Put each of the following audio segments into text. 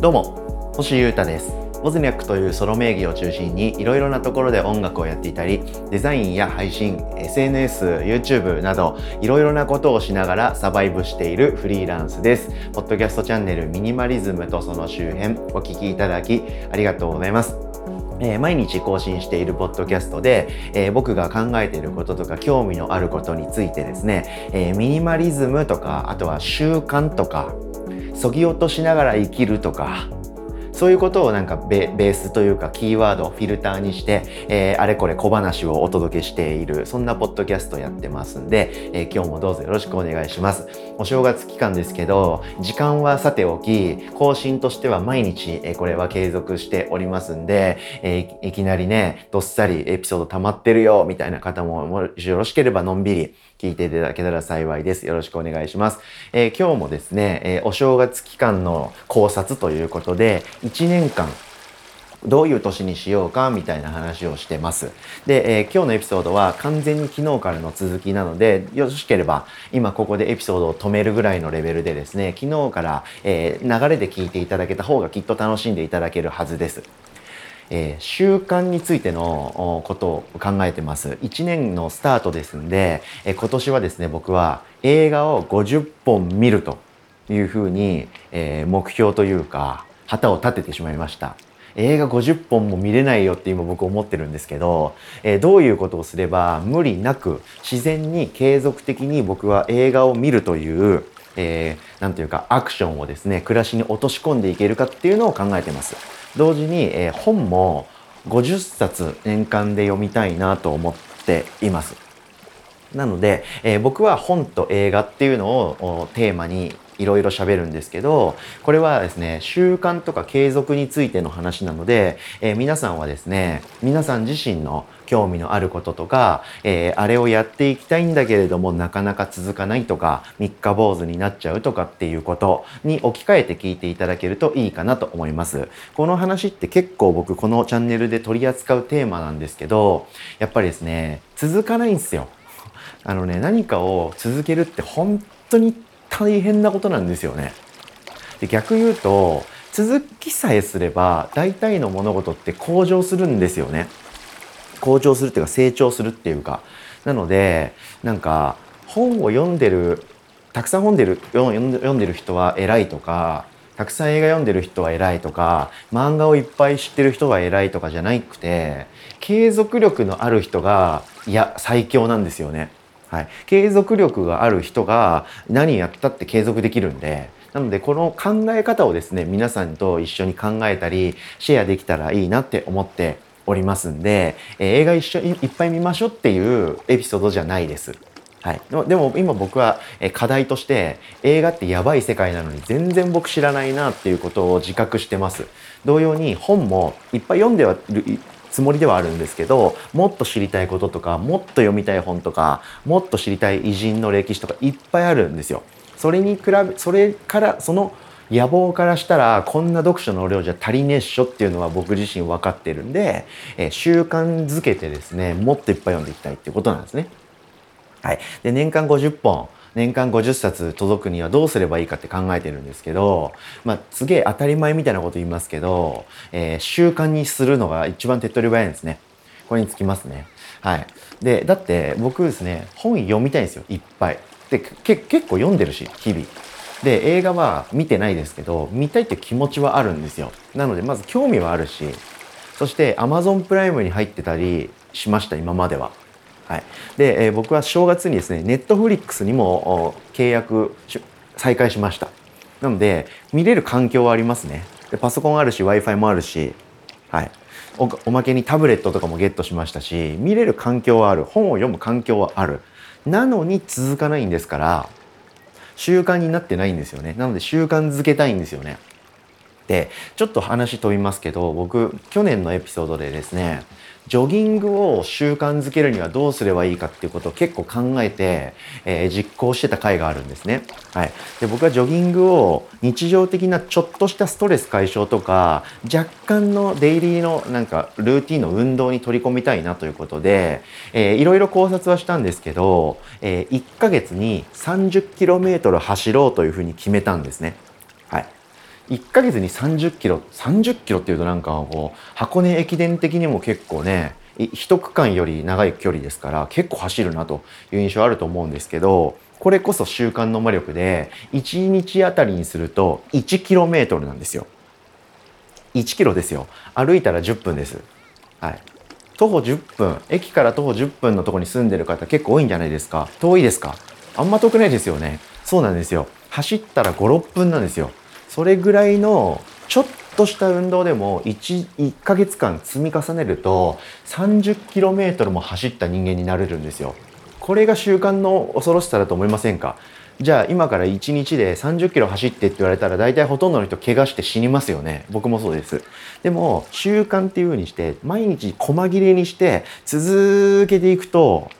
どうも星優太です。ボズニャックというソロ名義を中心にいろいろなところで音楽をやっていたりデザインや配信 SNS、YouTube などいろいろなことをしながらサバイブしているフリーランスです。ポッドキャストチャンネルミニマリズムとその周辺お聞きいただきありがとうございます。え、毎日更新しているポッドキャストで、え、僕が考えていることとか興味のあることについてですね、え、ミニマリズムとかあとは習慣とかそぎ落としながら生きるとかそういうことをなんかベースというかキーワードフィルターにして、えー、あれこれ小話をお届けしているそんなポッドキャストやってますんで、えー、今日もどうぞよろしくお願いします。お正月期間ですけど時間はさておき更新としては毎日、えー、これは継続しておりますんで、えいきなりねどっさりエピソード溜まってるよみたいな方ももしよろしければのんびり聞いていただけたら幸いです。よろしくお願いします。えー、今日もですね、えー、お正月期間の考察ということで、1年間どういう年にしようかみたいな話をしてます。で、えー、今日のエピソードは完全に昨日からの続きなので、よろしければ今ここでエピソードを止めるぐらいのレベルでですね、昨日から、えー、流れで聞いていただけた方がきっと楽しんでいただけるはずです。えー、習慣についてのことを考えてます。1年のスタートですんで、えー、今年はですね、僕は映画を50本見るというふうに、えー、目標というか、旗を立ててしまいました。映画50本も見れないよって今僕思ってるんですけど、えー、どういうことをすれば無理なく自然に継続的に僕は映画を見るという、えー、なんていうかアクションをですね、暮らしに落とし込んでいけるかっていうのを考えてます。同時に、えー、本も50冊年間で読みたいなと思っています。なので、えー、僕は本と映画っていうのをテーマにいろいろ喋るんですけど、これはですね、習慣とか継続についての話なので、えー、皆さんはですね、皆さん自身の興味のあることとか、えー、あれをやっていきたいんだけれどもなかなか続かないとか、三日坊主になっちゃうとかっていうことに置き換えて聞いていただけるといいかなと思います。この話って結構僕このチャンネルで取り扱うテーマなんですけど、やっぱりですね、続かないんですよ。あのね、何かを続けるって本当に大変なことなんですよね。で逆言うと続きさえすれば大体の物事って向上するんですよね。向上するっていうか成長するっていうか。なのでなんか本を読んでるたくさん本でる読んでる人は偉いとかたくさん映画読んでる人は偉いとか漫画をいっぱい知ってる人は偉いとかじゃなくて継続力のある人がいや最強なんですよね。はい、継続力がある人が何やったって継続できるんでなのでこの考え方をですね皆さんと一緒に考えたりシェアできたらいいなって思っておりますんで、えー、映画一緒にいっぱい見ましょうっていうエピソードじゃないです。はい、でも今僕は課題として映画ってやばい世界なのに全然僕知らないなっていうことを自覚してます。同様に本もいっぱい読んではつもりではあるんですけどもっと知りたいこととかもっと読みたい本とかもっと知りたい偉人の歴史とかいっぱいあるんですよ。それに比べそれからその野望からしたらこんな読書の量じゃ足りねえっしょっていうのは僕自身分かってるんで、え、習慣づけてですねもっといっぱい読んでいきたいっていうことなんですね。はい、で年間50本年間50冊届くにはどうすればいいかって考えてるんですけど、まあ、すげえ当たり前みたいなこと言いますけど、えー、習慣にするのが一番手っ取り早いんですね。これにつきますね。はい。で、だって僕ですね、本読みたいんですよ、いっぱい。で、け結構読んでるし、日々。で、映画は見てないですけど、見たいって気持ちはあるんですよ。なので、まず興味はあるし、そして Amazon プライムに入ってたりしました、今までは。はい、で、えー、僕は正月にですねネットフリックスにも契約再開しました。なので見れる環境はありますね。でパソコンあるし w i f i もあるし、はい、おおまけにタブレットとかもゲットしましたし見れる環境はある。本を読む環境はある。なのに続かないんですから習慣になってないんですよね。なので習慣づけたいんですよね。でちょっと話飛びますけど僕去年のエピソードでですねジョギングを習慣づけるにはどうすればいいかっていうことを結構考えて、えー、実行してた回があるんですね。はい。で、僕はジョギングを日常的なちょっとしたストレス解消とか、若干のデイリーのなんかルーティンの運動に取り込みたいなということで、えー、いろいろ考察はしたんですけど、えー、1ヶ月に 30km 走ろうというふうに決めたんですね。1ヶ月に30キロ30キロっていうとなんかこう箱根駅伝的にも結構ね一区間より長い距離ですから結構走るなという印象あると思うんですけどこれこそ習慣の魔力で1日あたりにすると 1km なんですよ。1キロですよ。歩いたら10分です。はい。徒歩10分駅から徒歩10分のとこに住んでる方結構多いんじゃないですか。遠いですか。あんま遠くないですよね。そうなんですよ。走ったら56分なんですよ。それぐらいのちょっとした運動でも 1, 1ヶ月間積み重ねると 30km も走った人間になれるんですよ。これが習慣の恐ろしさだと思いませんか？じゃあ今から1日で30キロ走ってって言われたら大体ほとんどの人怪我して死にますよね。僕もそうです。でも習慣っていう風にして毎日細切れにして続けていくと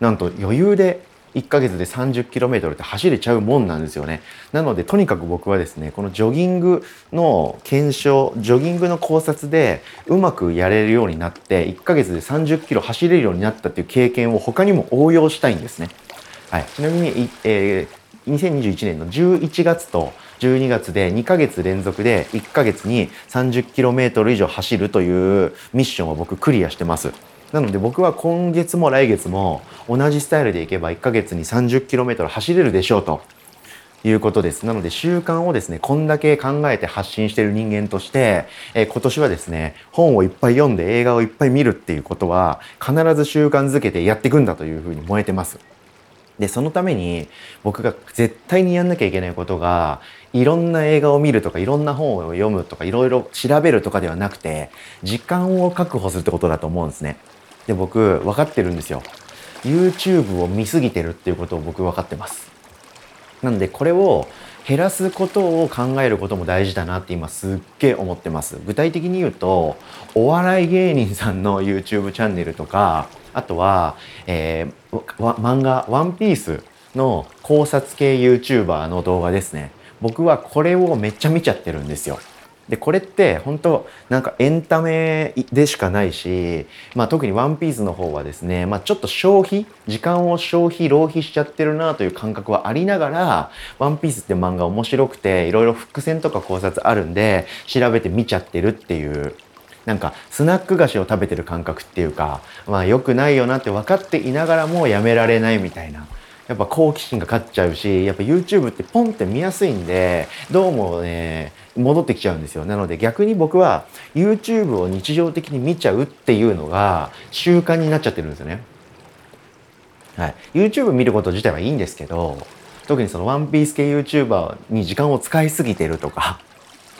なんと余裕で1ヶ月で 30km って走れちゃうもんなんですよね。なのでとにかく僕はですねこのジョギングの検証ジョギングの考察でうまくやれるようになって1ヶ月で 30km 走れるようになったっていう経験を他にも応用したいんですね。はい、ちなみに、えー、2021年の11月と12月で2ヶ月連続で1ヶ月に 30km 以上走るというミッションを僕クリアしてます。なので僕は今月も来月も同じスタイルでいけば1ヶ月に 30km 走れるでしょうということです。なので習慣をですね、こんだけ考えて発信してる人間として、えー、今年はですね、本をいっぱい読んで映画をいっぱい見るっていうことは必ず習慣づけてやっていくんだというふうに燃えてます。で、そのために僕が絶対にやんなきゃいけないことが、いろんな映画を見るとか、いろんな本を読むとか、いろいろ調べるとかではなくて、時間を確保するってことだと思うんですね。で僕分かってるんですよ。YouTube を見すぎてるっていうことを僕分かってます。なんでこれを減らすことを考えることも大事だなって今すっげえ思ってます。具体的に言うとお笑い芸人さんの YouTube チャンネルとかあとは、えー、漫画「ワンピースの考察系 YouTuber の動画ですね。僕はこれをめっちゃ見ちゃってるんですよ。でこれって本当なんかエンタメでしかないし、まあ、特に「ワンピースの方はですね、まあ、ちょっと消費時間を消費浪費しちゃってるなという感覚はありながら「ワンピースって漫画面白くていろいろ伏線とか考察あるんで調べて見ちゃってるっていうなんかスナック菓子を食べてる感覚っていうかまあ良くないよなって分かっていながらもやめられないみたいな。やっぱ好奇心が勝っちゃうしやっぱ YouTube ってポンって見やすいんでどうもね戻ってきちゃうんですよなので逆に僕は YouTube を日常的に見ちゃうっていうのが習慣になっちゃってるんですよね。はい、YouTube 見ること自体はいいんですけど特にそのワンピース系 YouTuber に時間を使いすぎてるとか、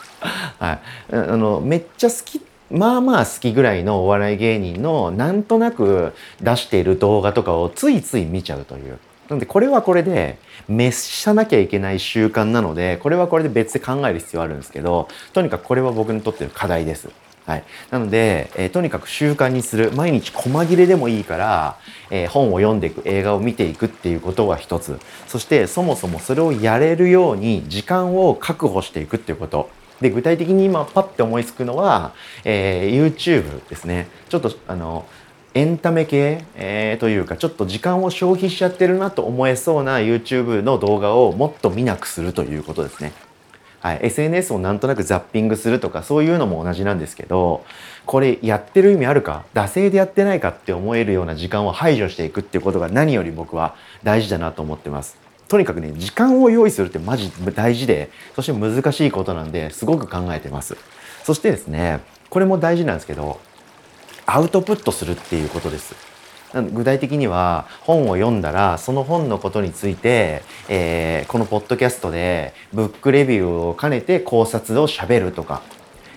はい、あのめっちゃ好きまあまあ好きぐらいのお笑い芸人のなんとなく出している動画とかをついつい見ちゃうという。なのでこれはこれで滅さなきゃいけない習慣なのでこれはこれで別で考える必要あるんですけどとにかくこれは僕にとっての課題です。はい、なので、えー、とにかく習慣にする。毎日細切れでもいいから、えー、本を読んでいく映画を見ていくっていうことは一つ。そしてそもそもそれをやれるように時間を確保していくっていうこと。で具体的に今パッて思いつくのは、えー、YouTube ですね。ちょっとあのエンタメ系、えー、というかちょっと時間を消費しちゃってるなと思えそうな YouTube の動画をもっと見なくするということですね。はい、SNS をなんとなくザッピングするとかそういうのも同じなんですけどこれやってる意味あるか？惰性でやってないかって思えるような時間を排除していくっていうことが何より僕は大事だなと思ってます。とにかくね時間を用意するってマジ大事でそして難しいことなんですごく考えてます。そしてですねこれも大事なんですけどアウトプットするっていうことです。具体的には本を読んだらその本のことについて、えー、このポッドキャストでブックレビューを兼ねて考察をしゃべるとか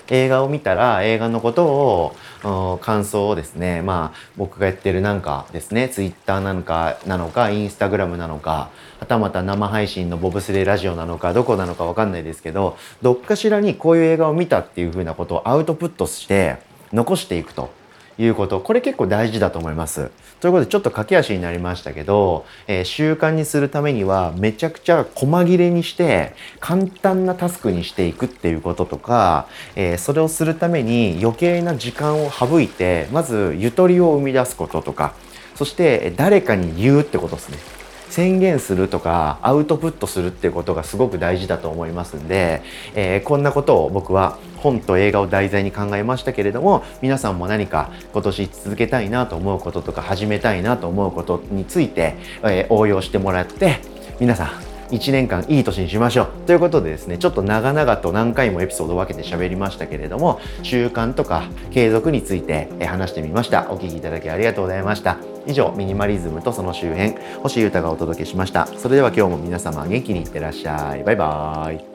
映画を見たら映画のことを感想をですねまあ僕がやってるなんかですねツイッターなのかなのかインスタグラムなのかはたまた生配信のボブスレーラジオなのかどこなのかわかんないですけどどっかしらにこういう映画を見たっていうふうなことをアウトプットして残していくと。いうことこれ結構大事だと思います。ということでちょっと駆け足になりましたけど、えー、習慣にするためにはめちゃくちゃ細切れにして簡単なタスクにしていくっていうこととか、えー、それをするために余計な時間を省いてまずゆとりを生み出すこととかそして誰かに言うってことですね。宣言するとかアウトプットするっていうことがすごく大事だと思いますんで、えー、こんなことを僕は本と映画を題材に考えましたけれども皆さんも何か今年続けたいなと思うこととか始めたいなと思うことについて、えー、応用してもらって皆さん1年間いい年にしましょう。ということでですねちょっと長々と何回もエピソードを分けて喋りましたけれども習慣とか継続について話してみました。お聴きいただきありがとうございました。以上ミニマリズムとその周辺星優太がお届けしました。それでは今日も皆様元気にいってらっしゃい。バイバーイ。